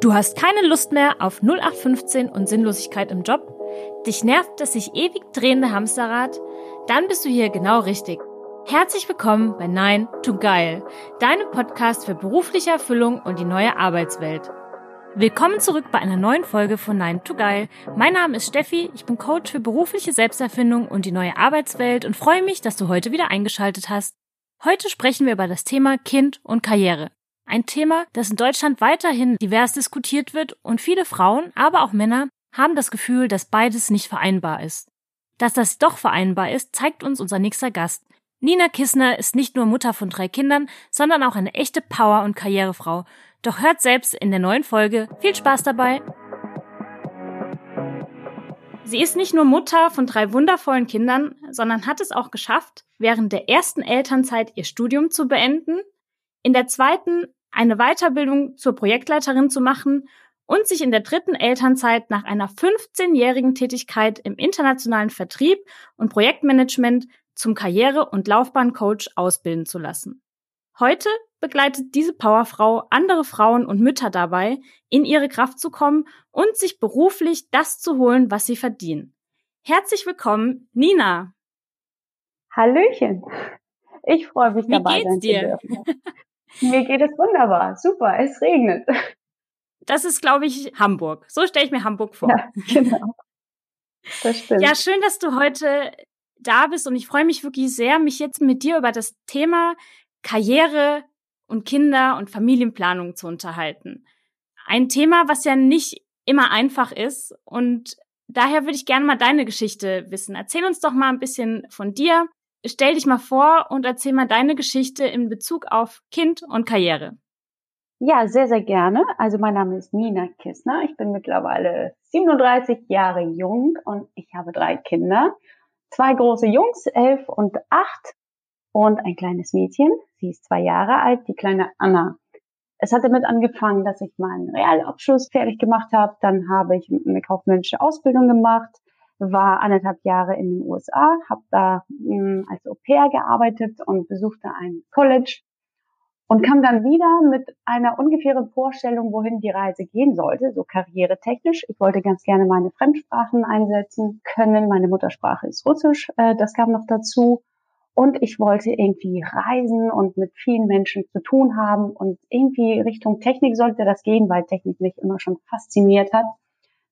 Du hast keine Lust mehr auf 0815 und Sinnlosigkeit im Job? Dich nervt das sich ewig drehende Hamsterrad? Dann bist du hier genau richtig. Herzlich willkommen bei Nein to Geil, deinem Podcast für berufliche Erfüllung und die neue Arbeitswelt. Willkommen zurück bei einer neuen Folge von Nein to Geil. Mein Name ist Steffi, ich bin Coach für berufliche Selbsterfindung und die neue Arbeitswelt und freue mich, dass du heute wieder eingeschaltet hast. Heute sprechen wir über das Thema Kind und Karriere. Ein Thema, das in Deutschland weiterhin divers diskutiert wird und viele Frauen, aber auch Männer haben das Gefühl, dass beides nicht vereinbar ist. Dass das doch vereinbar ist, zeigt uns unser nächster Gast. Nina Kissner ist nicht nur Mutter von drei Kindern, sondern auch eine echte Power- und Karrierefrau. Doch hört selbst in der neuen Folge. Viel Spaß dabei! Sie ist nicht nur Mutter von drei wundervollen Kindern, sondern hat es auch geschafft, während der ersten Elternzeit ihr Studium zu beenden in der zweiten eine Weiterbildung zur Projektleiterin zu machen und sich in der dritten Elternzeit nach einer 15-jährigen Tätigkeit im internationalen Vertrieb und Projektmanagement zum Karriere- und Laufbahncoach ausbilden zu lassen. Heute begleitet diese Powerfrau andere Frauen und Mütter dabei, in ihre Kraft zu kommen und sich beruflich das zu holen, was sie verdienen. Herzlich willkommen, Nina. Hallöchen. Ich freue mich Wie dabei geht's dir? Mir geht es wunderbar. Super, es regnet. Das ist, glaube ich, Hamburg. So stelle ich mir Hamburg vor. Ja, genau. Das stimmt. Ja, schön, dass du heute da bist und ich freue mich wirklich sehr, mich jetzt mit dir über das Thema Karriere und Kinder und Familienplanung zu unterhalten. Ein Thema, was ja nicht immer einfach ist und daher würde ich gerne mal deine Geschichte wissen. Erzähl uns doch mal ein bisschen von dir, Stell dich mal vor und erzähl mal deine Geschichte in Bezug auf Kind und Karriere. Ja, sehr, sehr gerne. Also mein Name ist Nina Kissner. Ich bin mittlerweile 37 Jahre jung und ich habe drei Kinder. Zwei große Jungs, elf und acht und ein kleines Mädchen. Sie ist zwei Jahre alt, die kleine Anna. Es hat damit angefangen, dass ich meinen Realabschluss fertig gemacht habe. Dann habe ich eine kaufmännische Ausbildung gemacht war anderthalb Jahre in den USA, habe da mh, hm, als Au pair gearbeitet und besuchte ein College und kam dann wieder mit einer ungefähren Vorstellung, wohin die Reise gehen sollte, so karrieretechnisch. Ich wollte ganz gerne meine Fremdsprachen einsetzen können. Meine Muttersprache ist Russisch, äh, das kam noch dazu. Und ich wollte irgendwie reisen und mit vielen Menschen zu tun haben. Und irgendwie Richtung Technik sollte das gehen, weil Technik mich immer schon fasziniert hat.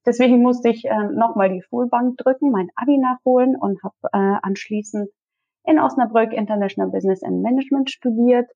Deswegen musste ich äh, nochmal die Schulbank drücken, mein Abi nachholen und habe äh, anschließend in Osnabrück International Business and Management studiert.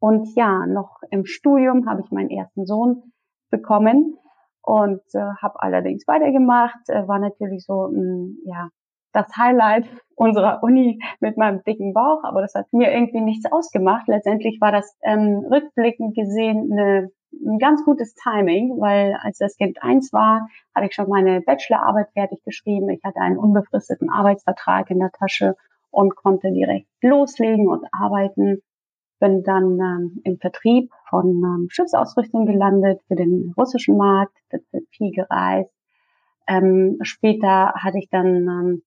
Und ja, noch im Studium habe ich meinen ersten Sohn bekommen und äh, habe allerdings weitergemacht. Äh, war natürlich so mh, mm, ja das Highlight unserer Uni mit meinem dicken Bauch, aber das hat mir irgendwie nichts ausgemacht. Letztendlich war das ähm, rückblickend gesehen eine ein ganz gutes Timing, weil als das Kind eins war, hatte ich schon meine Bachelorarbeit fertig geschrieben. Ich hatte einen unbefristeten Arbeitsvertrag in der Tasche und konnte direkt loslegen und arbeiten. Bin dann ähm, im Vertrieb von ähm, Schiffsausrüstung gelandet für den russischen Markt, wird viel gereist. Ähm, später hatte ich dann ähm,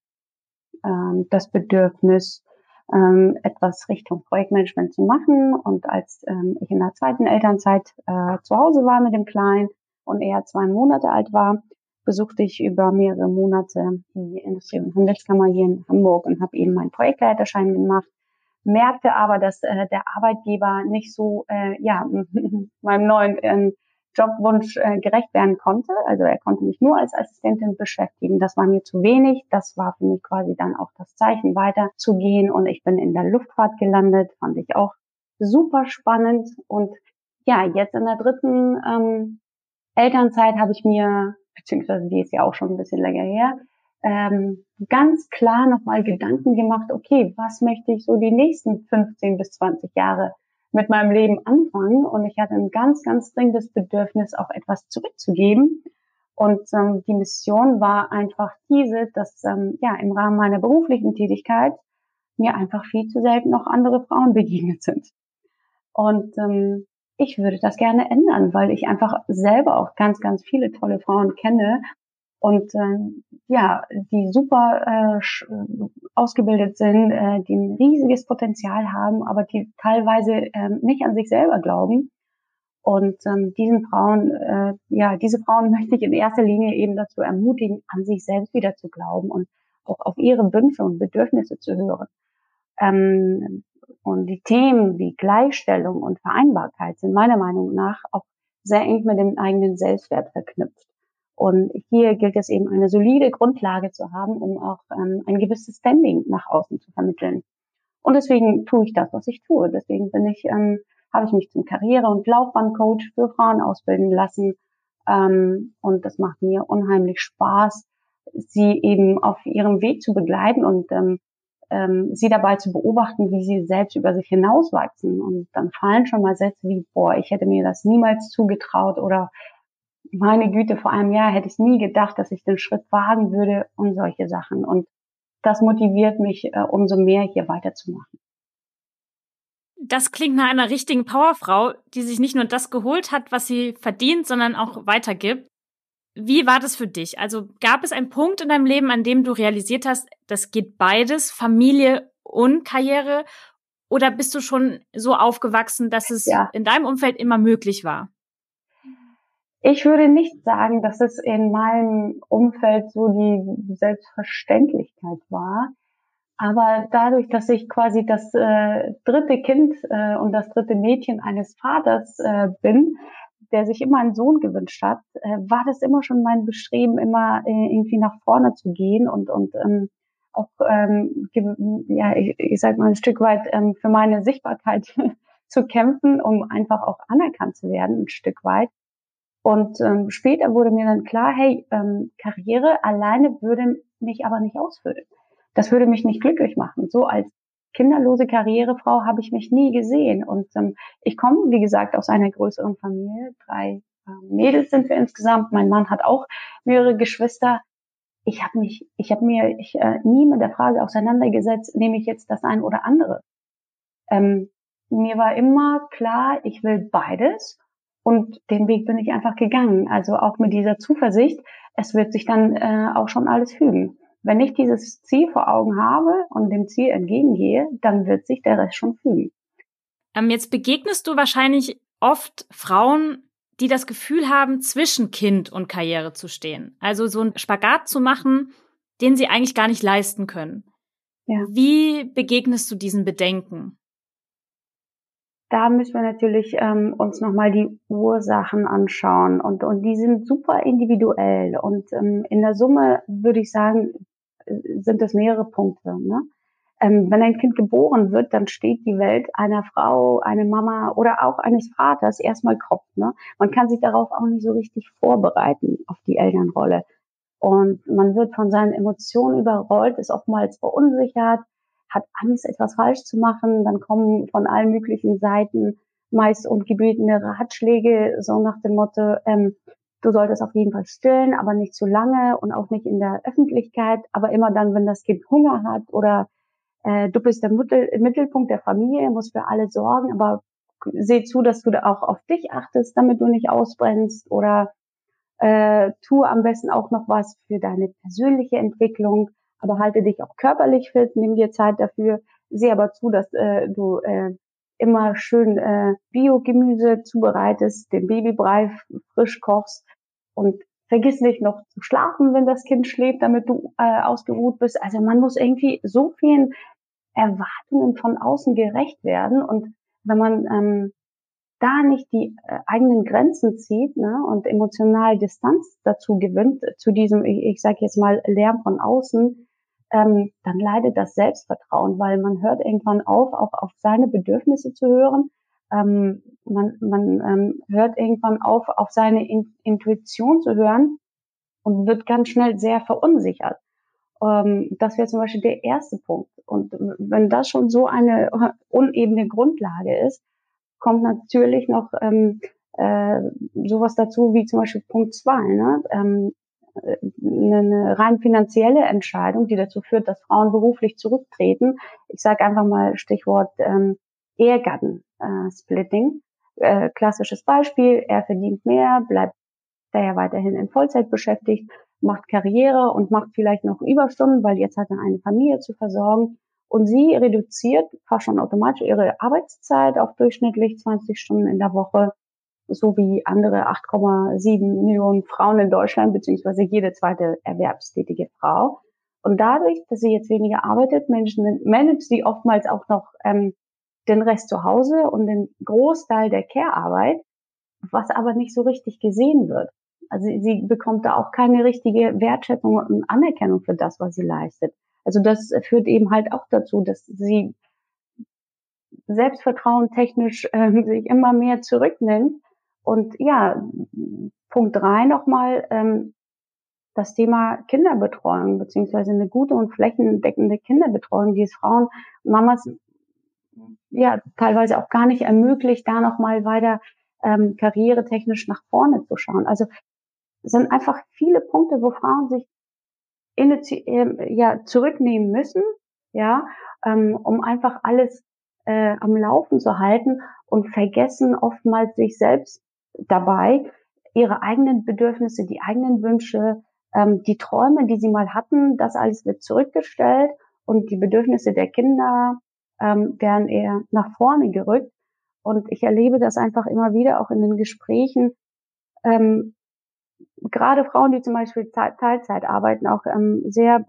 ähm, das Bedürfnis, ähm, etwas Richtung Projektmanagement zu machen. Und als ähm, ich in der zweiten Elternzeit äh, zu Hause war mit dem Kleinen und er zwei Monate alt war, besuchte ich über mehrere Monate die Industrie- und Handelskammer hier in Hamburg und habe eben meinen Projektleiterschein gemacht. Merkte aber, dass äh, der Arbeitgeber nicht so äh, ja meinem neuen ähm, Jobwunsch äh, gerecht werden konnte. Also er konnte mich nur als Assistentin beschäftigen. Das war mir zu wenig. Das war für mich quasi dann auch das Zeichen, weiterzugehen. Und ich bin in der Luftfahrt gelandet, fand ich auch super spannend. Und ja, jetzt in der dritten ähm, Elternzeit habe ich mir, beziehungsweise die ist ja auch schon ein bisschen länger her, ähm, ganz klar nochmal Gedanken gemacht, okay, was möchte ich so die nächsten 15 bis 20 Jahre mit meinem Leben anfangen und ich hatte ein ganz, ganz dringendes Bedürfnis, auch etwas zurückzugeben. Und ähm, die Mission war einfach diese, dass ähm, ja im Rahmen meiner beruflichen Tätigkeit mir einfach viel zu selten noch andere Frauen begegnet sind. Und ähm, ich würde das gerne ändern, weil ich einfach selber auch ganz, ganz viele tolle Frauen kenne und äh, ja, die super äh, ausgebildet sind, äh, die ein riesiges Potenzial haben, aber die teilweise äh, nicht an sich selber glauben. Und ähm, diesen Frauen, äh, ja, diese Frauen möchte ich in erster Linie eben dazu ermutigen, an sich selbst wieder zu glauben und auch auf ihre Wünsche und Bedürfnisse zu hören. Ähm, und die Themen wie Gleichstellung und Vereinbarkeit sind meiner Meinung nach auch sehr eng mit dem eigenen Selbstwert verknüpft. Und hier gilt es eben eine solide Grundlage zu haben, um auch ähm, ein gewisses Standing nach außen zu vermitteln. Und deswegen tue ich das, was ich tue. Deswegen bin ich, ähm, habe ich mich zum Karriere- und Laufbahncoach für Frauen ausbilden lassen. Ähm, und das macht mir unheimlich Spaß, sie eben auf ihrem Weg zu begleiten und ähm, ähm, sie dabei zu beobachten, wie sie selbst über sich hinauswachsen. Und dann fallen schon mal Sätze wie, boah, ich hätte mir das niemals zugetraut oder meine Güte, vor einem Jahr hätte ich nie gedacht, dass ich den Schritt wagen würde und solche Sachen. Und das motiviert mich äh, umso mehr, hier weiterzumachen. Das klingt nach einer richtigen Powerfrau, die sich nicht nur das geholt hat, was sie verdient, sondern auch weitergibt. Wie war das für dich? Also gab es einen Punkt in deinem Leben, an dem du realisiert hast, das geht beides, Familie und Karriere? Oder bist du schon so aufgewachsen, dass es ja. in deinem Umfeld immer möglich war? Ich würde nicht sagen, dass es in meinem Umfeld so die Selbstverständlichkeit war. Aber dadurch, dass ich quasi das äh, dritte Kind äh, und das dritte Mädchen eines Vaters äh, bin, der sich immer einen Sohn gewünscht hat, äh, war das immer schon mein Bestreben, immer äh, irgendwie nach vorne zu gehen und, und ähm, auch, ähm, ja, ich, ich sag mal ein Stück weit ähm, für meine Sichtbarkeit zu kämpfen, um einfach auch anerkannt zu werden, ein Stück weit. Und ähm, später wurde mir dann klar, hey, ähm, Karriere alleine würde mich aber nicht ausfüllen. Das würde mich nicht glücklich machen. So als kinderlose Karrierefrau habe ich mich nie gesehen. Und ähm, ich komme, wie gesagt, aus einer größeren Familie. Drei äh, Mädels sind wir insgesamt. Mein Mann hat auch mehrere Geschwister. Ich habe mich, ich habe mir ich, äh, nie mit der Frage auseinandergesetzt, nehme ich jetzt das ein oder andere. Ähm, mir war immer klar, ich will beides und den Weg bin ich einfach gegangen. Also auch mit dieser Zuversicht, es wird sich dann äh, auch schon alles fügen. Wenn ich dieses Ziel vor Augen habe und dem Ziel entgegengehe, dann wird sich der Rest schon fügen. Ähm, jetzt begegnest du wahrscheinlich oft Frauen, die das Gefühl haben, zwischen Kind und Karriere zu stehen. Also so einen Spagat zu machen, den sie eigentlich gar nicht leisten können. Ja. Wie begegnest du diesen Bedenken? Da müssen wir natürlich ähm, uns nochmal die Ursachen anschauen und, und die sind super individuell und ähm, in der Summe würde ich sagen, sind es mehrere Punkte. Ne? Ähm, wenn ein Kind geboren wird, dann steht die Welt einer Frau, einer Mama oder auch eines Vaters erstmal Kopf. Ne? Man kann sich darauf auch nicht so richtig vorbereiten auf die Elternrolle. Und man wird von seinen Emotionen überrollt, ist oftmals verunsichert, hat Angst, etwas falsch zu machen. Dann kommen von allen möglichen Seiten meist ungebetene Ratschläge, so nach dem Motto, ähm, du solltest auf jeden Fall stillen, aber nicht zu lange und auch nicht in der Öffentlichkeit, aber immer dann, wenn das Kind Hunger hat oder äh, du bist der Mittel, Mittelpunkt der Familie, musst für alle sorgen, aber seh zu, dass du da auch auf dich achtest, damit du nicht ausbrennst oder äh, tu am besten auch noch was für deine persönliche Entwicklung aber halte dich auch körperlich fit, nimm dir Zeit dafür, sieh aber zu, dass äh, du äh, immer schön äh, Biogemüse zubereitest, den Babybrei frisch kochst. Und vergiss nicht noch zu schlafen, wenn das Kind schläft, damit du äh, ausgeruht bist. Also man muss irgendwie so vielen Erwartungen von außen gerecht werden. Und wenn man ähm, da nicht die äh, eigenen Grenzen zieht ne, und emotional Distanz dazu gewinnt, zu diesem, ich, ich sage jetzt mal, Lärm von außen, ähm, dann leidet das Selbstvertrauen, weil man hört irgendwann auf, auch auf seine Bedürfnisse zu hören. Ähm, man man ähm, hört irgendwann auf, auf seine In Intuition zu hören und wird ganz schnell sehr verunsichert. Ähm, das wäre zum Beispiel der erste Punkt. Und wenn das schon so eine unebene Grundlage ist, kommt natürlich noch ähm, äh, sowas dazu wie zum Beispiel Punkt zwei. Ne? Ähm, eine rein finanzielle Entscheidung, die dazu führt, dass Frauen beruflich zurücktreten. Ich sage einfach mal Stichwort ähm, Ehegatten-Splitting. Äh, äh, klassisches Beispiel, er verdient mehr, bleibt daher weiterhin in Vollzeit beschäftigt, macht Karriere und macht vielleicht noch Überstunden, weil jetzt hat er eine Familie zu versorgen. Und sie reduziert fast schon automatisch ihre Arbeitszeit auf durchschnittlich 20 Stunden in der Woche so wie andere 8,7 Millionen Frauen in Deutschland, beziehungsweise jede zweite erwerbstätige Frau. Und dadurch, dass sie jetzt weniger arbeitet, managt sie oftmals auch noch ähm, den Rest zu Hause und den Großteil der Care-Arbeit, was aber nicht so richtig gesehen wird. Also sie bekommt da auch keine richtige Wertschätzung und Anerkennung für das, was sie leistet. Also das führt eben halt auch dazu, dass sie Selbstvertrauen technisch äh, sich immer mehr zurücknimmt. Und ja, Punkt drei nochmal, ähm, das Thema Kinderbetreuung, beziehungsweise eine gute und flächendeckende Kinderbetreuung, die es Frauen, Mamas ja teilweise auch gar nicht ermöglicht, da nochmal weiter ähm, karrieretechnisch nach vorne zu schauen. Also es sind einfach viele Punkte, wo Frauen sich äh, ja, zurücknehmen müssen, ja, ähm, um einfach alles äh, am Laufen zu halten und vergessen oftmals sich selbst dabei, ihre eigenen Bedürfnisse, die eigenen Wünsche, ähm, die Träume, die sie mal hatten, das alles wird zurückgestellt und die Bedürfnisse der Kinder ähm, werden eher nach vorne gerückt. Und ich erlebe das einfach immer wieder auch in den Gesprächen. Ähm, gerade Frauen, die zum Beispiel Teilzeit arbeiten, auch ähm, sehr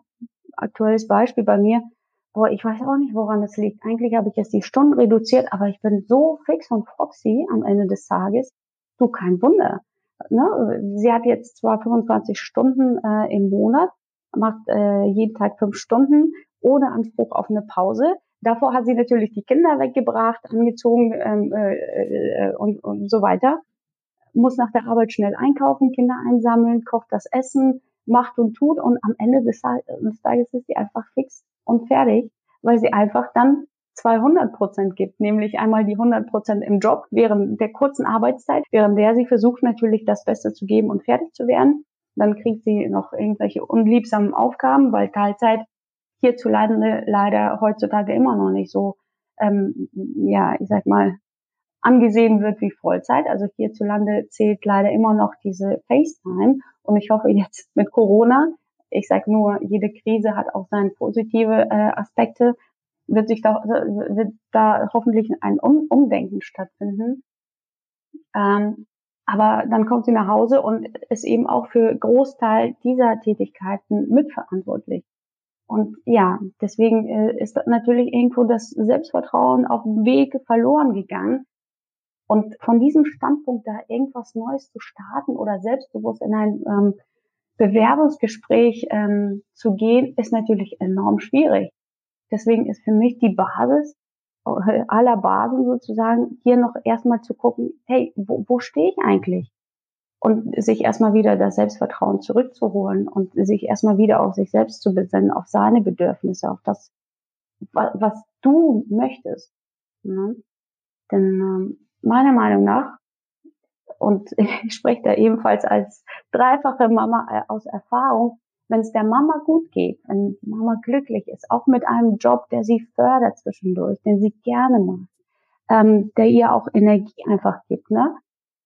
aktuelles Beispiel bei mir. Boah, ich weiß auch nicht, woran das liegt. Eigentlich habe ich jetzt die Stunden reduziert, aber ich bin so fix und foxy am Ende des Tages. Du, kein Wunder. Ne? Sie hat jetzt zwar 25 Stunden äh, im Monat, macht äh, jeden Tag fünf Stunden ohne Anspruch auf eine Pause. Davor hat sie natürlich die Kinder weggebracht, angezogen ähm, äh, äh, und, und so weiter. Muss nach der Arbeit schnell einkaufen, Kinder einsammeln, kocht das Essen, macht und tut und am Ende des Tages ist sie einfach fix und fertig, weil sie einfach dann 200 Prozent gibt, nämlich einmal die 100 Prozent im Job während der kurzen Arbeitszeit, während der sie versucht natürlich das Beste zu geben und fertig zu werden. Dann kriegt sie noch irgendwelche unliebsamen Aufgaben, weil Teilzeit hierzulande leider heutzutage immer noch nicht so, ähm, ja, ich sag mal, angesehen wird wie Vollzeit. Also hierzulande zählt leider immer noch diese FaceTime. Und ich hoffe jetzt mit Corona, ich sage nur, jede Krise hat auch seine positive äh, Aspekte, wird sich da, wird da hoffentlich ein um Umdenken stattfinden. Ähm, aber dann kommt sie nach Hause und ist eben auch für Großteil dieser Tätigkeiten mitverantwortlich. Und ja, deswegen äh, ist natürlich irgendwo das Selbstvertrauen auf dem Weg verloren gegangen. Und von diesem Standpunkt da irgendwas Neues zu starten oder selbstbewusst in ein ähm, Bewerbungsgespräch ähm, zu gehen, ist natürlich enorm schwierig. Deswegen ist für mich die Basis äh, aller Basen sozusagen hier noch erstmal zu gucken, hey, wo, wo stehe ich eigentlich? Und sich erstmal wieder das Selbstvertrauen zurückzuholen und sich erstmal wieder auf sich selbst zu besinnen, auf seine Bedürfnisse, auf das, was du möchtest. Ne? Denn ähm, meiner Meinung nach, und ich spreche da ebenfalls als dreifache Mama äh, aus Erfahrung, wenn es der Mama gut geht, wenn Mama glücklich ist, auch mit einem Job, der sie fördert zwischendurch, den sie gerne macht, ähm, der ihr auch Energie einfach gibt, ne?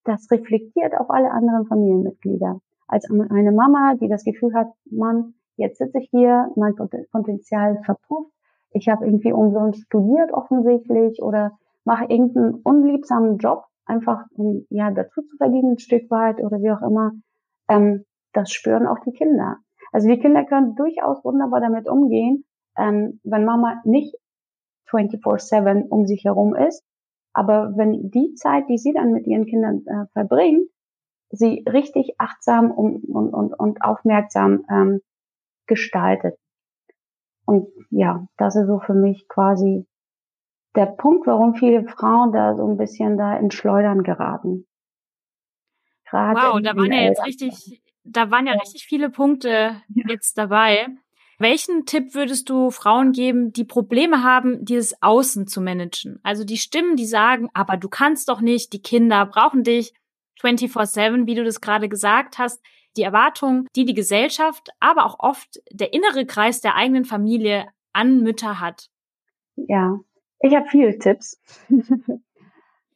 Das reflektiert auf alle anderen Familienmitglieder. Als eine Mama, die das Gefühl hat, Mann, jetzt sitze ich hier, mein Potenzial verpufft, ich habe irgendwie umsonst studiert offensichtlich oder mache irgendeinen unliebsamen Job, einfach um ja dazu zu verdienen ein Stück weit oder wie auch immer. Ähm, das spüren auch die Kinder. Also die Kinder können durchaus wunderbar damit umgehen, ähm, wenn Mama nicht 24/7 um sich herum ist, aber wenn die Zeit, die sie dann mit ihren Kindern äh, verbringt, sie richtig achtsam und, und, und, und aufmerksam ähm, gestaltet. Und ja, das ist so für mich quasi der Punkt, warum viele Frauen da so ein bisschen da in Schleudern geraten. Gerade wow, da waren ja jetzt richtig, da waren ja richtig viele Punkte ja. jetzt dabei. Welchen Tipp würdest du Frauen geben, die Probleme haben, dieses Außen zu managen? Also die Stimmen, die sagen, aber du kannst doch nicht, die Kinder brauchen dich 24/7, wie du das gerade gesagt hast. Die Erwartungen, die die Gesellschaft, aber auch oft der innere Kreis der eigenen Familie an Mütter hat. Ja, ich habe viele Tipps.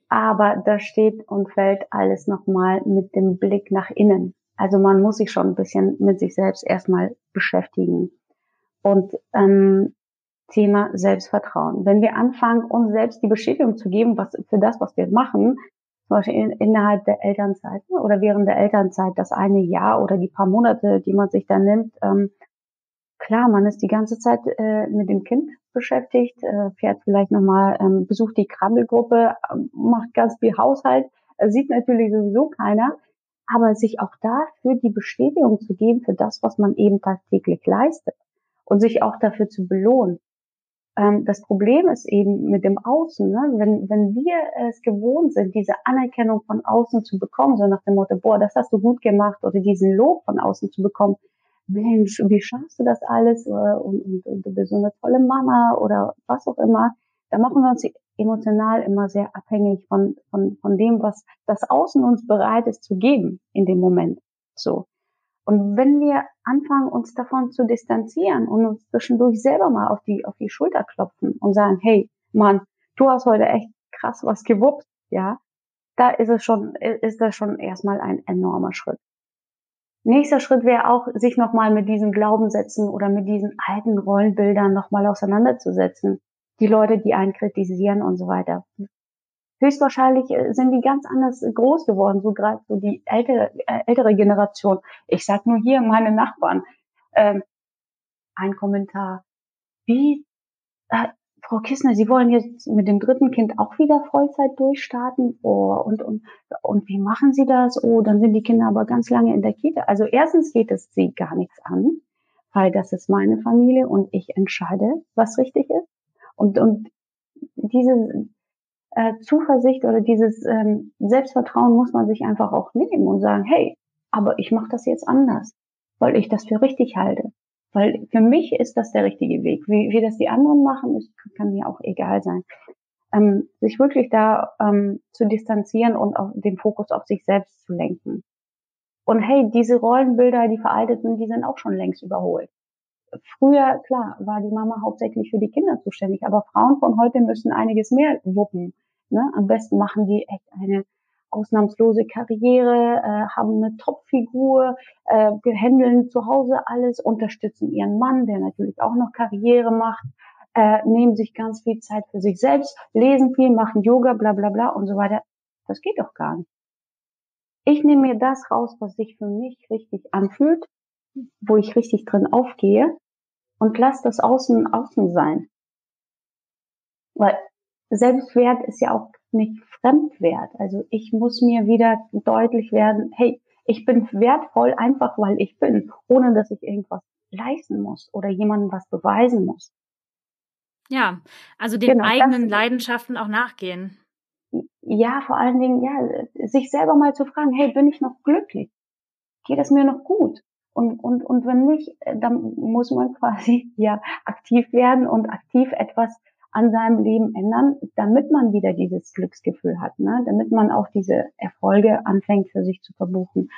Aber da steht und fällt alles nochmal mit dem Blick nach innen. Also man muss sich schon ein bisschen mit sich selbst erstmal beschäftigen. Und ähm, Thema Selbstvertrauen. Wenn wir anfangen, uns selbst die Bestätigung zu geben, was für das, was wir machen, zum Beispiel in, innerhalb der Elternzeit ne, oder während der Elternzeit das eine Jahr oder die paar Monate, die man sich da nimmt, ähm, klar, man ist die ganze Zeit äh, mit dem Kind beschäftigt, äh, fährt vielleicht nochmal, ähm, besucht die Krabbelgruppe, äh, macht ganz viel Haushalt, äh, sieht natürlich sowieso keiner, aber sich auch dafür die Bestätigung zu geben für das, was man eben tagtäglich leistet und sich auch dafür zu belohnen. Ähm, das Problem ist eben mit dem Außen, ne? wenn, wenn wir es gewohnt sind, diese Anerkennung von außen zu bekommen, so nach dem Motto, boah, das hast du gut gemacht oder diesen Lob von außen zu bekommen, Mensch, wie schaffst du das alles und, und, und du bist so eine tolle Mama oder was auch immer, da machen wir uns emotional immer sehr abhängig von, von, von dem, was das Außen uns bereit ist zu geben in dem Moment. So. Und wenn wir anfangen, uns davon zu distanzieren und uns zwischendurch selber mal auf die, auf die Schulter klopfen und sagen, hey, Mann, du hast heute echt krass was gewuppt, ja, da ist es schon, ist das schon erstmal ein enormer Schritt. Nächster Schritt wäre auch, sich nochmal mit diesen Glaubenssätzen oder mit diesen alten Rollenbildern nochmal auseinanderzusetzen. Die Leute, die einen kritisieren und so weiter höchstwahrscheinlich äh, sind die ganz anders groß geworden, so gerade so die ältere, äh, ältere Generation. Ich sag nur hier meine Nachbarn. Ähm, ein Kommentar. Wie, äh, Frau Kissner, Sie wollen jetzt mit dem dritten Kind auch wieder Vollzeit durchstarten? Oh, und, und, und wie machen Sie das? Oh, dann sind die Kinder aber ganz lange in der Kita. Also erstens geht es Sie gar nichts an, weil das ist meine Familie und ich entscheide, was richtig ist. Und, und diese, äh, Zuversicht oder dieses ähm, Selbstvertrauen muss man sich einfach auch nehmen und sagen, hey, aber ich mache das jetzt anders, weil ich das für richtig halte. Weil für mich ist das der richtige Weg. Wie, wie das die anderen machen, ist, kann mir auch egal sein. Ähm, sich wirklich da ähm, zu distanzieren und auch den Fokus auf sich selbst zu lenken. Und hey, diese Rollenbilder, die veraltet sind, die sind auch schon längst überholt. Früher, klar, war die Mama hauptsächlich für die Kinder zuständig, aber Frauen von heute müssen einiges mehr wuppen. Ne? Am besten machen die echt eine ausnahmslose Karriere, äh, haben eine Topfigur, äh, handeln zu Hause alles, unterstützen ihren Mann, der natürlich auch noch Karriere macht, äh, nehmen sich ganz viel Zeit für sich selbst, lesen viel, machen Yoga, bla bla bla und so weiter. Das geht doch gar nicht. Ich nehme mir das raus, was sich für mich richtig anfühlt, wo ich richtig drin aufgehe und lass das Außen außen sein. Weil Selbstwert ist ja auch nicht Fremdwert. Also ich muss mir wieder deutlich werden, hey, ich bin wertvoll einfach, weil ich bin, ohne dass ich irgendwas leisten muss oder jemandem was beweisen muss. Ja, also den genau, eigenen Leidenschaften auch nachgehen. Ja, vor allen Dingen, ja, sich selber mal zu fragen, hey, bin ich noch glücklich? Geht es mir noch gut? Und, und, und wenn nicht, dann muss man quasi ja aktiv werden und aktiv etwas an seinem Leben ändern, damit man wieder dieses Glücksgefühl hat, ne? damit man auch diese Erfolge anfängt für sich zu verbuchen.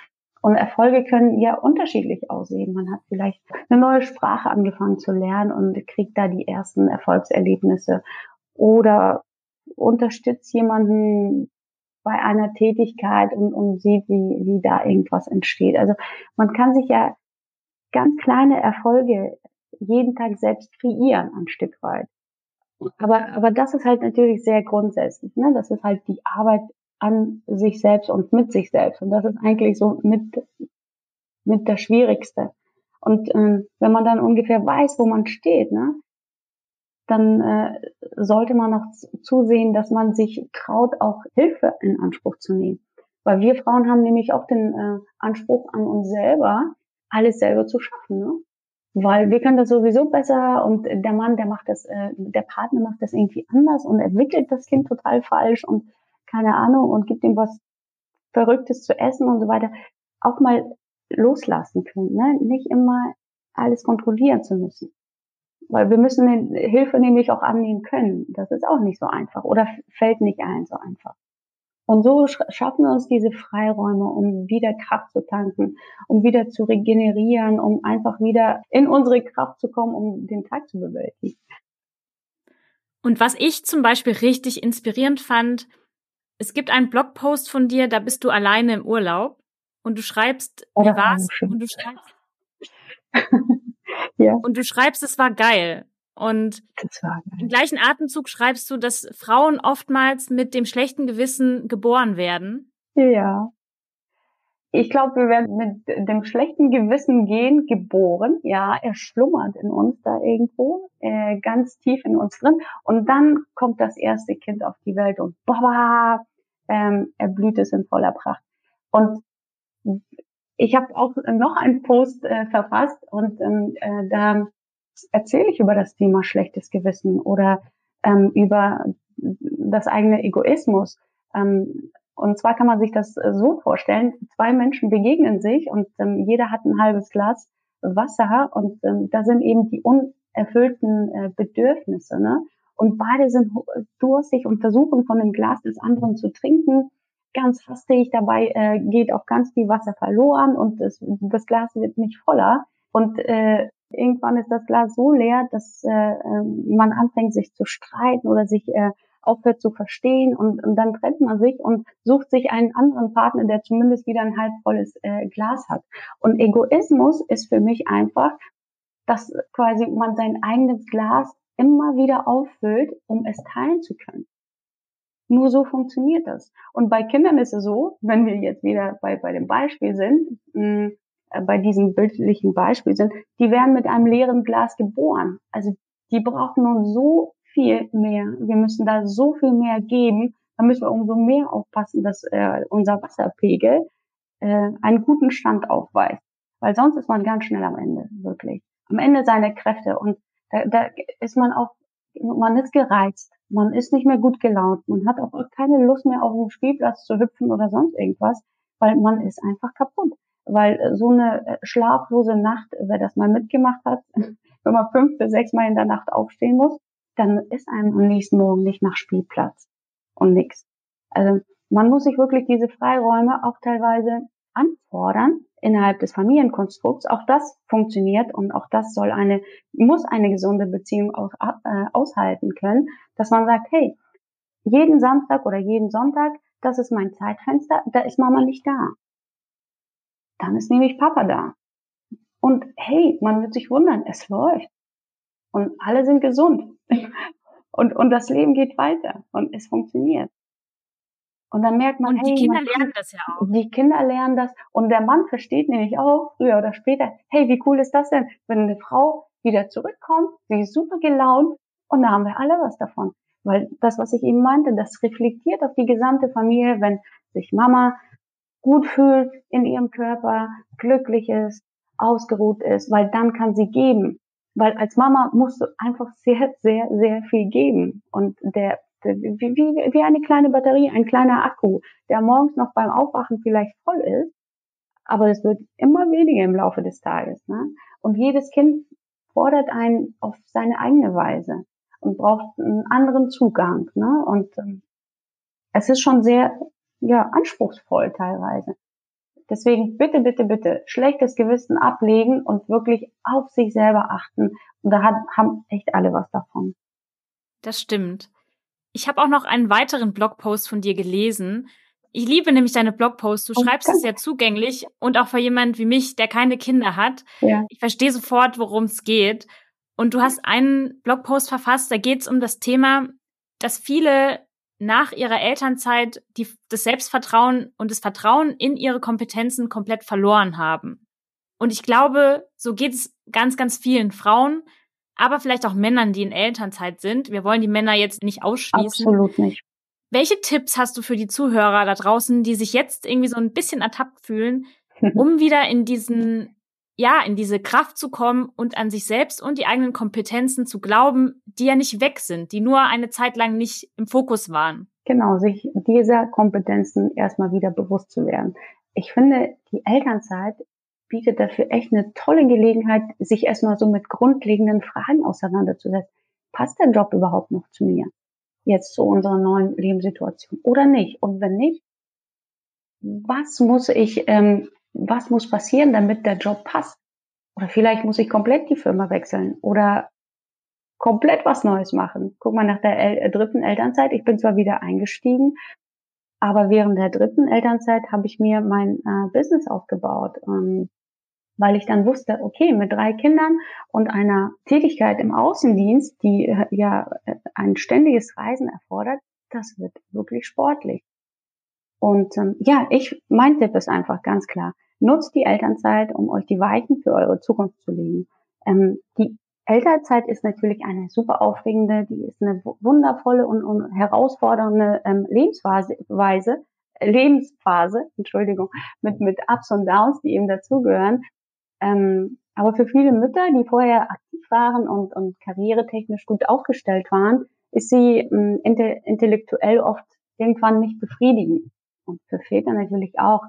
Und Erfolge können ja unterschiedlich aussehen. Man hat vielleicht eine neue Sprache angefangen zu lernen und kriegt da die ersten Erfolgserlebnisse oder unterstützt jemanden bei einer Tätigkeit und, und sieht, wie, wie da irgendwas entsteht. Also man kann sich ja ganz kleine Erfolge jeden Tag selbst kreieren, ein Stück weit. Aber, aber das ist halt natürlich sehr grundsätzlich. Ne? Das ist halt die Arbeit an sich selbst und mit sich selbst. Und das ist eigentlich so mit, mit das Schwierigste. Und ähm, wenn man dann ungefähr weiß, wo man steht, ne, dann äh, sollte man noch zusehen, dass man sich traut, auch Hilfe in Anspruch zu nehmen. Weil wir Frauen haben nämlich auch den äh, Anspruch an uns selber, alles selber zu schaffen. Ne? weil wir können das sowieso besser und der Mann, der macht das, äh, der Partner macht das irgendwie anders und entwickelt das Kind total falsch und keine Ahnung und gibt ihm was Verrücktes zu essen und so weiter. Auch mal loslassen können, ne? nicht immer alles kontrollieren zu müssen. Weil wir müssen Hilfe nämlich auch annehmen können. Das ist auch nicht so einfach oder fällt nicht ein so einfach. Und so schaffen wir uns diese Freiräume, um wieder Kraft zu tanken, um wieder zu regenerieren, um einfach wieder in unsere Kraft zu kommen, um den Tag zu bewältigen. Und was ich zum Beispiel richtig inspirierend fand, es gibt einen Blogpost von dir, da bist du alleine im Urlaub und du schreibst, oh, wie war's? Und du schreibst, ja. und du schreibst, es war geil. Und im gleichen Atemzug schreibst du, dass Frauen oftmals mit dem schlechten Gewissen geboren werden. Ja. Ich glaube, wir werden mit dem schlechten Gewissen gehen geboren. Ja, er schlummert in uns da irgendwo, äh, ganz tief in uns drin. Und dann kommt das erste Kind auf die Welt und boah, ähm, erblüht es in voller Pracht. Und ich habe auch noch einen Post äh, verfasst und ähm, äh, da erzähle ich über das Thema schlechtes Gewissen oder ähm, über das eigene Egoismus. Ähm, und zwar kann man sich das äh, so vorstellen, zwei Menschen begegnen sich und ähm, jeder hat ein halbes Glas Wasser und ähm, da sind eben die unerfüllten äh, Bedürfnisse. Ne? Und beide sind durstig und versuchen von dem Glas des anderen zu trinken. Ganz hastig, dabei äh, geht auch ganz viel Wasser verloren und das, das Glas wird nicht voller. Und äh, irgendwann ist das Glas so leer, dass äh, ähm, man anfängt, sich zu streiten oder sich äh, aufhört zu verstehen und, und dann trennt man sich und sucht sich einen anderen Partner, der zumindest wieder ein halb volles äh, Glas hat. Und Egoismus ist für mich einfach, dass quasi man sein eigenes Glas immer wieder auffüllt, um es teilen zu können. Nur so funktioniert das. Und bei Kindern ist es so, wenn wir jetzt wieder bei, bei dem Beispiel sind, mh, äh, bei diesem bildlichen Beispiel sind, die werden mit einem leeren Glas geboren. Also die brauchen nun so viel mehr. Wir müssen da so viel mehr geben. Da müssen wir umso mehr aufpassen, dass äh, unser Wasserpegel äh, einen guten Stand aufweist. Weil sonst ist man ganz schnell am Ende, wirklich. Am Ende seiner Kräfte. Und da, da ist man auch, man ist gereizt. Man ist nicht mehr gut gelaunt. Man hat auch keine Lust mehr auf dem Spielplatz zu hüpfen oder sonst irgendwas, weil man ist einfach kaputt. Weil so eine äh, schlaflose Nacht, wer das mal mitgemacht hat, wenn man fünf bis sechs Mal in der Nacht aufstehen muss, dann ist einem am nächsten Morgen nicht nach Spielplatz und nix. Also man muss sich wirklich diese Freiräume auch teilweise anfordern innerhalb des Familienkonstrukts. Auch das funktioniert und auch das soll eine, muss eine gesunde Beziehung auch, äh, aushalten können, dass man sagt, hey, jeden Samstag oder jeden Sonntag, das ist mein Zeitfenster, da ist Mama nicht da. Dann ist nämlich Papa da. Und hey, man wird sich wundern, es läuft. Und alle sind gesund. Und, und das Leben geht weiter und es funktioniert. Und dann merkt man, und die hey, Kinder lernen das ja auch. Die Kinder lernen das und der Mann versteht nämlich auch früher oder später, hey, wie cool ist das denn, wenn eine Frau wieder zurückkommt, sie ist super gelaunt und da haben wir alle was davon. Weil das, was ich eben meinte, das reflektiert auf die gesamte Familie, wenn sich Mama gut fühlt in ihrem Körper, glücklich ist, ausgeruht ist, weil dann kann sie geben. Weil als Mama musst du einfach sehr, sehr, sehr viel geben. Und der wie, wie, wie eine kleine Batterie, ein kleiner Akku, der morgens noch beim Aufwachen vielleicht voll ist, aber es wird immer weniger im Laufe des Tages. Ne? Und jedes Kind fordert einen auf seine eigene Weise und braucht einen anderen Zugang. Ne? Und ähm, es ist schon sehr ja, anspruchsvoll teilweise. Deswegen bitte, bitte, bitte schlechtes Gewissen ablegen und wirklich auf sich selber achten. Und da hat, haben echt alle was davon. Das stimmt. Ich habe auch noch einen weiteren Blogpost von dir gelesen. Ich liebe nämlich deine Blogposts. Du oh, schreibst es sehr zugänglich und auch für jemand wie mich, der keine Kinder hat. Ja. Ich verstehe sofort, worum es geht. Und du hast einen Blogpost verfasst, da geht es um das Thema, dass viele nach ihrer Elternzeit die, das Selbstvertrauen und das Vertrauen in ihre Kompetenzen komplett verloren haben. Und ich glaube, so geht es ganz, ganz vielen Frauen, aber vielleicht auch Männern, die in Elternzeit sind. Wir wollen die Männer jetzt nicht ausschließen. Absolut nicht. Welche Tipps hast du für die Zuhörer da draußen, die sich jetzt irgendwie so ein bisschen ertappt fühlen, um wieder in diesen ja, in diese Kraft zu kommen und an sich selbst und die eigenen Kompetenzen zu glauben, die ja nicht weg sind, die nur eine Zeit lang nicht im Fokus waren. Genau, sich dieser Kompetenzen erstmal wieder bewusst zu werden. Ich finde, die Elternzeit bietet dafür echt eine tolle Gelegenheit, sich erstmal so mit grundlegenden Fragen auseinanderzusetzen. Passt der Job überhaupt noch zu mir? Jetzt zu unserer neuen Lebenssituation oder nicht? Und wenn nicht, was muss ich ähm, was muss passieren, damit der Job passt? Oder vielleicht muss ich komplett die Firma wechseln oder komplett was Neues machen. Guck mal nach der El äh, dritten Elternzeit. Ich bin zwar wieder eingestiegen, aber während der dritten Elternzeit habe ich mir mein äh, Business aufgebaut. Und weil ich dann wusste, okay, mit drei Kindern und einer Tätigkeit im Außendienst, die äh, ja äh, ein ständiges Reisen erfordert, das wird wirklich sportlich. Und ähm, ja, ich, mein Tipp ist einfach ganz klar, nutzt die Elternzeit, um euch die Weichen für eure Zukunft zu legen. Ähm, die Elternzeit ist natürlich eine super aufregende, die ist eine wundervolle und, und herausfordernde ähm, Lebensphase, Lebensphase, Entschuldigung, mit, mit Ups und Downs, die eben dazugehören. Ähm, aber für viele Mütter, die vorher aktiv waren und, und karrieretechnisch gut aufgestellt waren, ist sie ähm, intellektuell oft irgendwann nicht befriedigend. Und für Väter natürlich auch.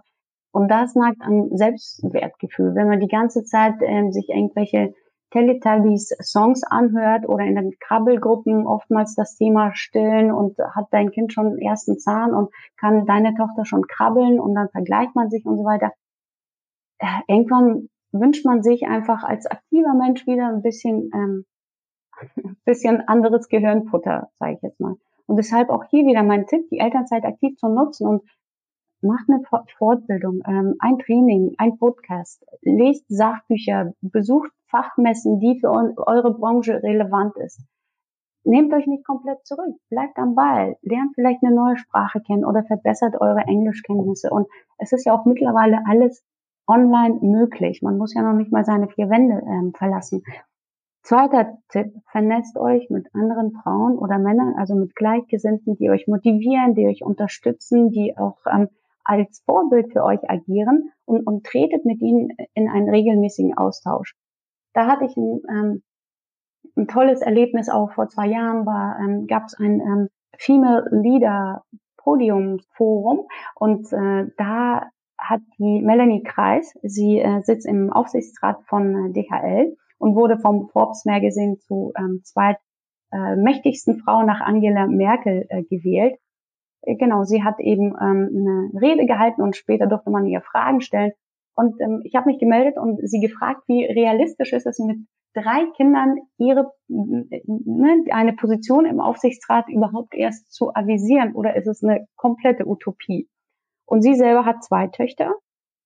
Und das nagt an Selbstwertgefühl. Wenn man die ganze Zeit ähm, sich irgendwelche Teletubbies Songs anhört oder in den Krabbelgruppen oftmals das Thema stillen und hat dein Kind schon den ersten Zahn und kann deine Tochter schon krabbeln und dann vergleicht man sich und so weiter. Äh, irgendwann wünscht man sich einfach als aktiver Mensch wieder ein bisschen, ähm, bisschen anderes Gehirnfutter, sage ich jetzt mal. Und deshalb auch hier wieder mein Tipp, die Elternzeit aktiv zu nutzen und macht eine Fortbildung, ähm, ein Training, ein Podcast, lest Sachbücher, besucht Fachmessen, die für eure Branche relevant ist. Nehmt euch nicht komplett zurück, bleibt am Ball, lernt vielleicht eine neue Sprache kennen oder verbessert eure Englischkenntnisse. Und es ist ja auch mittlerweile alles online möglich. Man muss ja noch nicht mal seine vier Wände ähm, verlassen. Zweiter Tipp, vernetzt euch mit anderen Frauen oder Männern, also mit Gleichgesinnten, die euch motivieren, die euch unterstützen, die auch ähm, als Vorbild für euch agieren und, und tretet mit ihnen in einen regelmäßigen Austausch. Da hatte ich ein, ähm, ein tolles Erlebnis auch vor zwei Jahren, war, ähm, gab es ein ähm, Female Leader Podium Forum und äh, da hat die Melanie Kreis, sie äh, sitzt im Aufsichtsrat von äh, DHL und wurde vom Forbes Magazine zu ähm, zweit äh, Frau nach Angela Merkel äh, gewählt. Äh, genau, sie hat eben ähm, eine Rede gehalten und später durfte man ihr Fragen stellen. Und ähm, ich habe mich gemeldet und sie gefragt, wie realistisch ist es mit drei Kindern ihre ne, eine Position im Aufsichtsrat überhaupt erst zu avisieren oder ist es eine komplette Utopie? Und sie selber hat zwei Töchter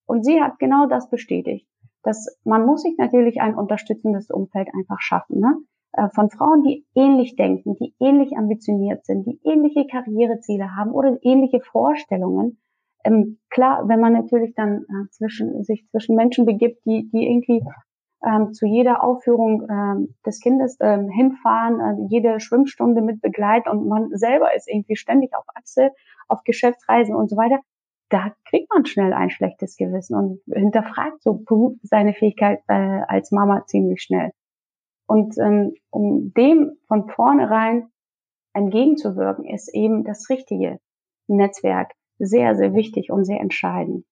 und sie hat genau das bestätigt. Dass man muss sich natürlich ein unterstützendes Umfeld einfach schaffen. Ne? Äh, von Frauen, die ähnlich denken, die ähnlich ambitioniert sind, die ähnliche Karriereziele haben oder ähnliche Vorstellungen. Ähm, klar, wenn man natürlich dann äh, zwischen, sich zwischen Menschen begibt, die, die irgendwie ähm, zu jeder Aufführung ähm, des Kindes ähm, hinfahren, äh, jede Schwimmstunde mit begleiten und man selber ist irgendwie ständig auf Achse, auf Geschäftsreisen und so weiter, da kriegt man schnell ein schlechtes Gewissen und hinterfragt so seine Fähigkeit äh, als Mama ziemlich schnell. Und ähm, um dem von vornherein entgegenzuwirken, ist eben das richtige Netzwerk sehr, sehr wichtig und sehr entscheidend.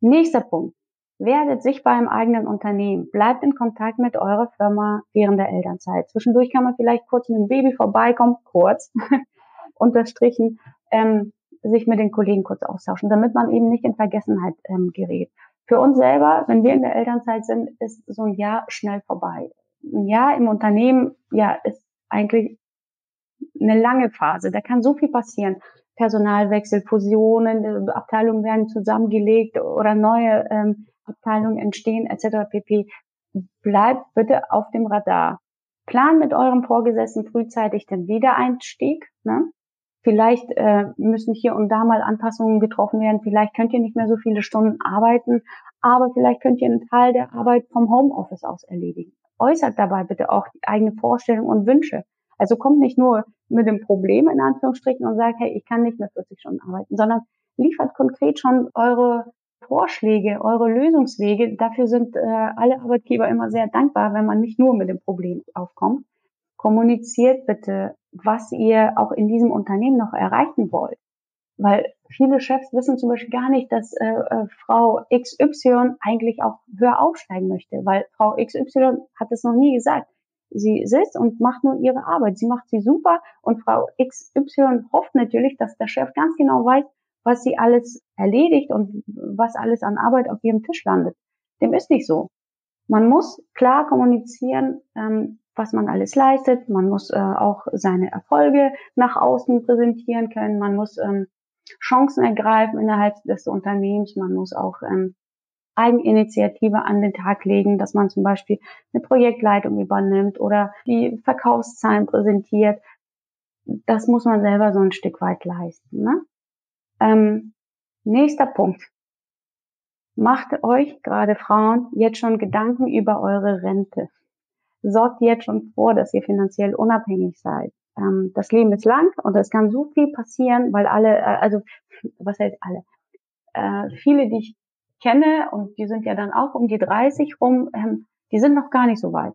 Nächster Punkt. Werdet sichtbar im eigenen Unternehmen. Bleibt in Kontakt mit eurer Firma während der Elternzeit. Zwischendurch kann man vielleicht kurz mit dem Baby vorbeikommen, kurz, unterstrichen. Ähm, sich mit den Kollegen kurz austauschen, damit man eben nicht in Vergessenheit ähm, gerät. Für uns selber, wenn wir in der Elternzeit sind, ist so ein Jahr schnell vorbei. Ein Jahr im Unternehmen, ja, ist eigentlich eine lange Phase. Da kann so viel passieren. Personalwechsel, Fusionen, Abteilungen werden zusammengelegt oder neue ähm, Abteilungen entstehen, etc. pp. Bleibt bitte auf dem Radar. Plan mit eurem Vorgesetzten frühzeitig den Wiedereinstieg. Ne? Vielleicht äh, müssen hier und da mal Anpassungen getroffen werden. Vielleicht könnt ihr nicht mehr so viele Stunden arbeiten, aber vielleicht könnt ihr einen Teil der Arbeit vom Homeoffice aus erledigen. Äußert dabei bitte auch die eigene Vorstellung und Wünsche. Also kommt nicht nur mit dem Problem in Anführungsstrichen und sagt, hey, ich kann nicht mehr 40 Stunden arbeiten, sondern liefert konkret schon eure Vorschläge, eure Lösungswege. Dafür sind äh, alle Arbeitgeber immer sehr dankbar, wenn man nicht nur mit dem Problem aufkommt. Kommuniziert bitte was ihr auch in diesem Unternehmen noch erreichen wollt. Weil viele Chefs wissen zum Beispiel gar nicht, dass äh, äh Frau XY eigentlich auch höher aufsteigen möchte, weil Frau XY hat es noch nie gesagt. Sie sitzt und macht nur ihre Arbeit. Sie macht sie super und Frau XY hofft natürlich, dass der Chef ganz genau weiß, was sie alles erledigt und was alles an Arbeit auf ihrem Tisch landet. Dem ist nicht so. Man muss klar kommunizieren, ähm, was man alles leistet. Man muss äh, auch seine Erfolge nach außen präsentieren können. Man muss ähm, Chancen ergreifen innerhalb des Unternehmens. Man muss auch ähm, Eigeninitiative an den Tag legen, dass man zum Beispiel eine Projektleitung übernimmt oder die Verkaufszahlen präsentiert. Das muss man selber so ein Stück weit leisten. Ne? Ähm, nächster Punkt. Macht euch, gerade Frauen, jetzt schon Gedanken über eure Rente. Sorgt jetzt schon vor, dass ihr finanziell unabhängig seid. Ähm, das Leben ist lang und es kann so viel passieren, weil alle, äh, also was heißt alle? Äh, viele, die ich kenne, und die sind ja dann auch um die 30 rum, ähm, die sind noch gar nicht so weit.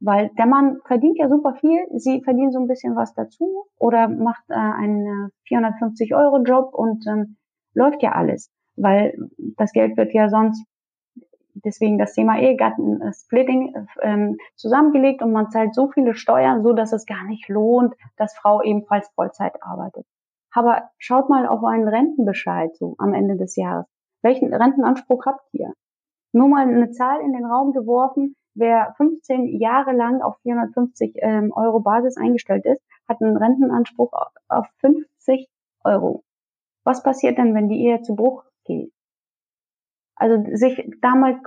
Weil der Mann verdient ja super viel, sie verdienen so ein bisschen was dazu oder macht äh, einen 450 Euro Job und ähm, läuft ja alles. Weil das Geld wird ja sonst deswegen das Thema Ehegatten-Splitting äh, ähm, zusammengelegt und man zahlt so viele Steuern, so dass es gar nicht lohnt, dass Frau ebenfalls Vollzeit arbeitet. Aber schaut mal auf einen Rentenbescheid so am Ende des Jahres. Welchen Rentenanspruch habt ihr? Nur mal eine Zahl in den Raum geworfen. Wer 15 Jahre lang auf 450 ähm, Euro Basis eingestellt ist, hat einen Rentenanspruch auf 50 Euro. Was passiert denn, wenn die Ehe zu Bruch geht? Also sich damals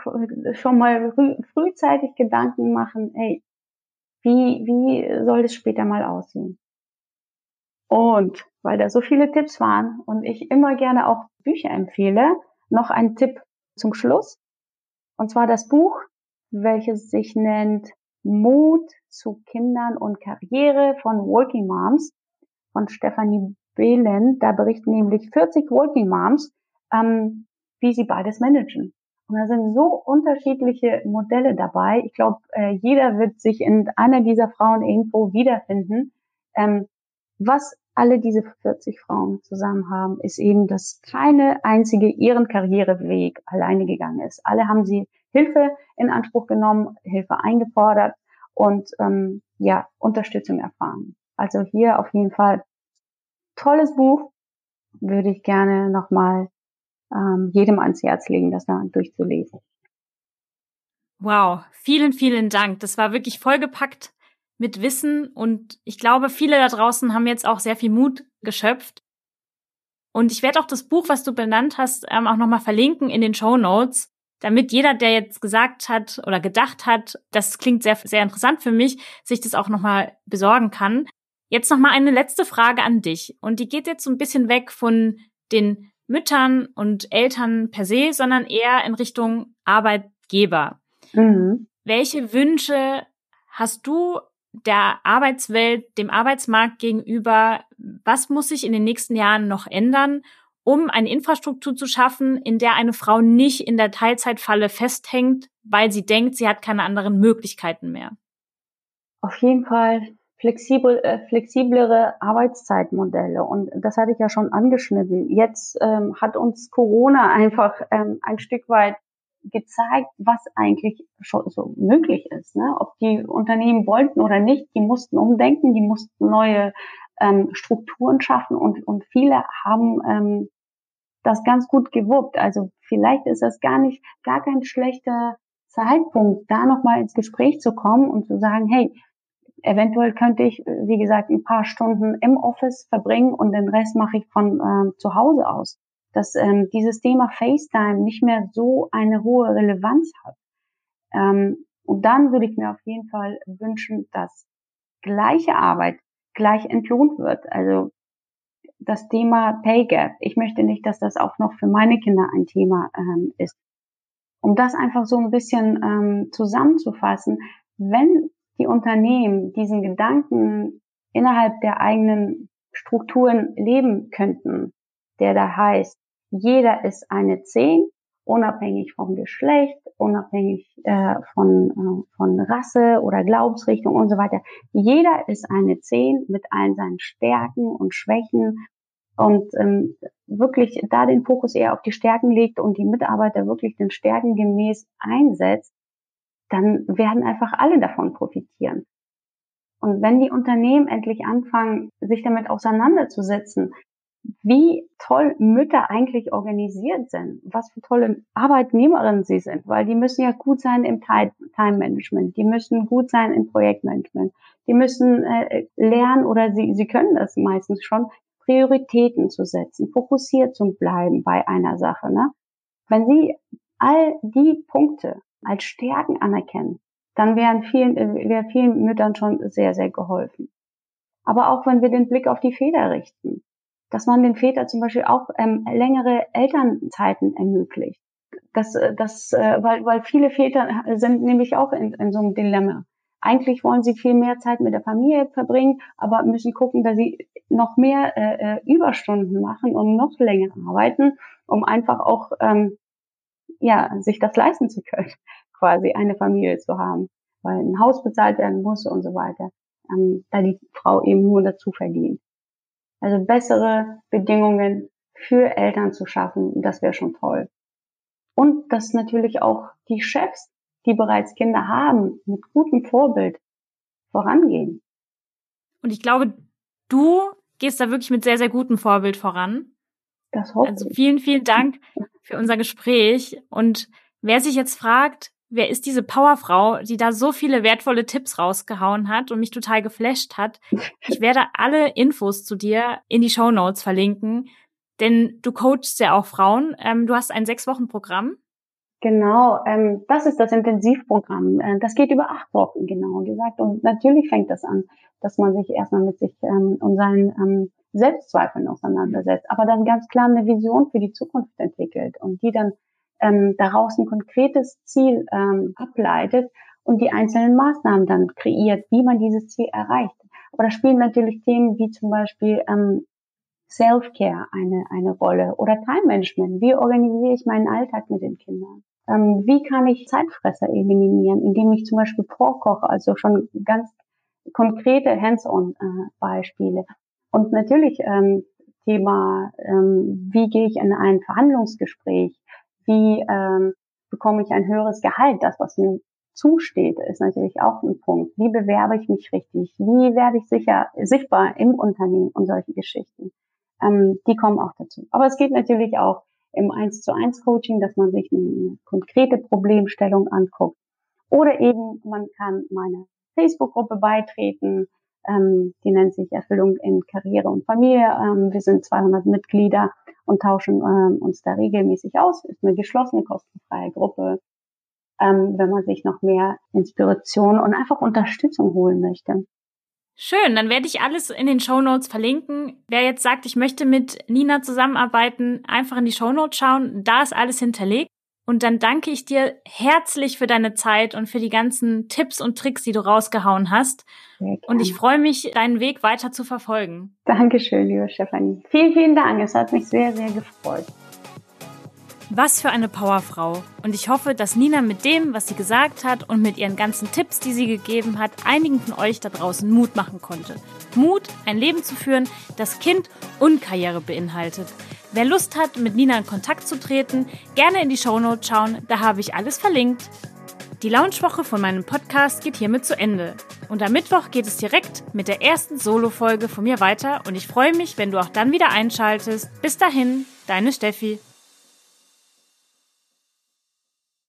schon mal früh, frühzeitig Gedanken machen, hey, wie, wie soll das später mal aussehen? Und weil da so viele Tipps waren und ich immer gerne auch Bücher empfehle, noch ein Tipp zum Schluss. Und zwar das Buch, welches sich nennt Mut zu Kindern und Karriere von Working Moms von Stephanie Behlen. Da berichten nämlich 40 Working Moms, ähm, wie sie beides managen. Und da sind so unterschiedliche Modelle dabei. Ich glaube, äh, jeder wird sich in einer dieser Frauen irgendwo wiederfinden. Ähm, was alle diese 40 Frauen zusammen haben, ist eben, dass keine einzige ihren Karriereweg alleine gegangen ist. Alle haben sie Hilfe in Anspruch genommen, Hilfe eingefordert und ähm, ja Unterstützung erfahren. Also hier auf jeden Fall tolles Buch, würde ich gerne nochmal ähm, jedem ans Herz legen, das da durchzulesen. Wow, vielen, vielen Dank. Das war wirklich vollgepackt mit Wissen und ich glaube, viele da draußen haben jetzt auch sehr viel Mut geschöpft. Und ich werde auch das Buch, was du benannt hast, ähm, auch nochmal verlinken in den Show Notes, damit jeder, der jetzt gesagt hat oder gedacht hat, das klingt sehr, sehr interessant für mich, sich das auch nochmal besorgen kann. Jetzt nochmal eine letzte Frage an dich. Und die geht jetzt so ein bisschen weg von den Müttern und Eltern per se, sondern eher in Richtung Arbeitgeber. Mhm. Welche Wünsche hast du der Arbeitswelt, dem Arbeitsmarkt gegenüber, was muss sich in den nächsten Jahren noch ändern, um eine Infrastruktur zu schaffen, in der eine Frau nicht in der Teilzeitfalle festhängt, weil sie denkt, sie hat keine anderen Möglichkeiten mehr? Auf jeden Fall flexibel, äh, flexiblere Arbeitszeitmodelle. Und das hatte ich ja schon angeschnitten. Jetzt ähm, hat uns Corona einfach ähm, ein Stück weit gezeigt, was eigentlich schon so möglich ist. Ne? Ob die Unternehmen wollten oder nicht, die mussten umdenken, die mussten neue ähm, Strukturen schaffen und, und viele haben ähm, das ganz gut gewuppt. Also vielleicht ist das gar nicht, gar kein schlechter Zeitpunkt, da nochmal ins Gespräch zu kommen und zu sagen, hey, eventuell könnte ich, wie gesagt, ein paar Stunden im Office verbringen und den Rest mache ich von äh, zu Hause aus dass ähm, dieses Thema FaceTime nicht mehr so eine hohe Relevanz hat. Ähm, und dann würde ich mir auf jeden Fall wünschen, dass gleiche Arbeit gleich entlohnt wird. Also das Thema Pay Gap. Ich möchte nicht, dass das auch noch für meine Kinder ein Thema ähm, ist. Um das einfach so ein bisschen ähm, zusammenzufassen, wenn die Unternehmen diesen Gedanken innerhalb der eigenen Strukturen leben könnten, der da heißt, jeder ist eine 10, unabhängig vom Geschlecht, unabhängig äh, von, äh, von Rasse oder Glaubensrichtung und so weiter. Jeder ist eine 10 mit allen seinen Stärken und Schwächen und ähm, wirklich da den Fokus eher auf die Stärken legt und die Mitarbeiter wirklich den Stärken gemäß einsetzt, dann werden einfach alle davon profitieren. Und wenn die Unternehmen endlich anfangen, sich damit auseinanderzusetzen, wie toll Mütter eigentlich organisiert sind, was für tolle Arbeitnehmerinnen sie sind, weil die müssen ja gut sein im Time Management, die müssen gut sein im Projektmanagement, die müssen äh, lernen oder sie, sie können das meistens schon, Prioritäten zu setzen, fokussiert zu bleiben bei einer Sache. Ne? Wenn sie all die Punkte als Stärken anerkennen, dann wären vielen, äh, wäre vielen Müttern schon sehr, sehr geholfen. Aber auch wenn wir den Blick auf die Väter richten, dass man den Vätern zum Beispiel auch ähm, längere Elternzeiten ermöglicht. Das, äh, das, äh, weil, weil viele Väter sind nämlich auch in, in so einem Dilemma. Eigentlich wollen sie viel mehr Zeit mit der Familie verbringen, aber müssen gucken, dass sie noch mehr äh, äh Überstunden machen und noch länger arbeiten, um einfach auch ähm, ja sich das leisten zu können, quasi eine Familie zu haben, weil ein Haus bezahlt werden muss und so weiter, ähm, da die Frau eben nur dazu verdient. Also bessere Bedingungen für Eltern zu schaffen, das wäre schon toll. Und dass natürlich auch die Chefs die bereits Kinder haben, mit gutem Vorbild vorangehen. Und ich glaube, du gehst da wirklich mit sehr, sehr gutem Vorbild voran. Das hoffe also vielen, vielen Dank für unser Gespräch. Und wer sich jetzt fragt, wer ist diese Powerfrau, die da so viele wertvolle Tipps rausgehauen hat und mich total geflasht hat, ich werde alle Infos zu dir in die Show Notes verlinken, denn du coachst ja auch Frauen. Ähm, du hast ein Sechs-Wochen-Programm. Genau, ähm, das ist das Intensivprogramm. Äh, das geht über acht Wochen, genau gesagt. Und natürlich fängt das an, dass man sich erstmal mit sich ähm, und seinen ähm, Selbstzweifeln auseinandersetzt, aber dann ganz klar eine Vision für die Zukunft entwickelt und die dann ähm, daraus ein konkretes Ziel ähm, ableitet und die einzelnen Maßnahmen dann kreiert, wie man dieses Ziel erreicht. Aber da spielen natürlich Themen wie zum Beispiel ähm, Self-Care eine, eine Rolle oder Time Management. Wie organisiere ich meinen Alltag mit den Kindern? Ähm, wie kann ich Zeitfresser eliminieren, indem ich zum Beispiel vorkoche, also schon ganz konkrete Hands-on-Beispiele. Äh, Und natürlich ähm, Thema, ähm, wie gehe ich in ein Verhandlungsgespräch, wie ähm, bekomme ich ein höheres Gehalt, das, was mir zusteht, ist natürlich auch ein Punkt. Wie bewerbe ich mich richtig? Wie werde ich sicher, sichtbar im Unternehmen und solche Geschichten? Ähm, die kommen auch dazu. Aber es geht natürlich auch im 1 zu 1 Coaching, dass man sich eine konkrete Problemstellung anguckt. Oder eben man kann meiner Facebook-Gruppe beitreten, ähm, die nennt sich Erfüllung in Karriere und Familie. Ähm, wir sind 200 Mitglieder und tauschen ähm, uns da regelmäßig aus. Ist eine geschlossene, kostenfreie Gruppe. Ähm, wenn man sich noch mehr Inspiration und einfach Unterstützung holen möchte. Schön, dann werde ich alles in den Show Notes verlinken. Wer jetzt sagt, ich möchte mit Nina zusammenarbeiten, einfach in die Show Notes schauen. Da ist alles hinterlegt. Und dann danke ich dir herzlich für deine Zeit und für die ganzen Tipps und Tricks, die du rausgehauen hast. Und ich freue mich, deinen Weg weiter zu verfolgen. Dankeschön, liebe Stefanie. Vielen, vielen Dank. Es hat mich sehr, sehr gefreut. Was für eine Powerfrau. Und ich hoffe, dass Nina mit dem, was sie gesagt hat und mit ihren ganzen Tipps, die sie gegeben hat, einigen von euch da draußen Mut machen konnte. Mut, ein Leben zu führen, das Kind und Karriere beinhaltet. Wer Lust hat, mit Nina in Kontakt zu treten, gerne in die Shownotes schauen, da habe ich alles verlinkt. Die Launchwoche von meinem Podcast geht hiermit zu Ende. Und am Mittwoch geht es direkt mit der ersten Solo-Folge von mir weiter und ich freue mich, wenn du auch dann wieder einschaltest. Bis dahin, deine Steffi.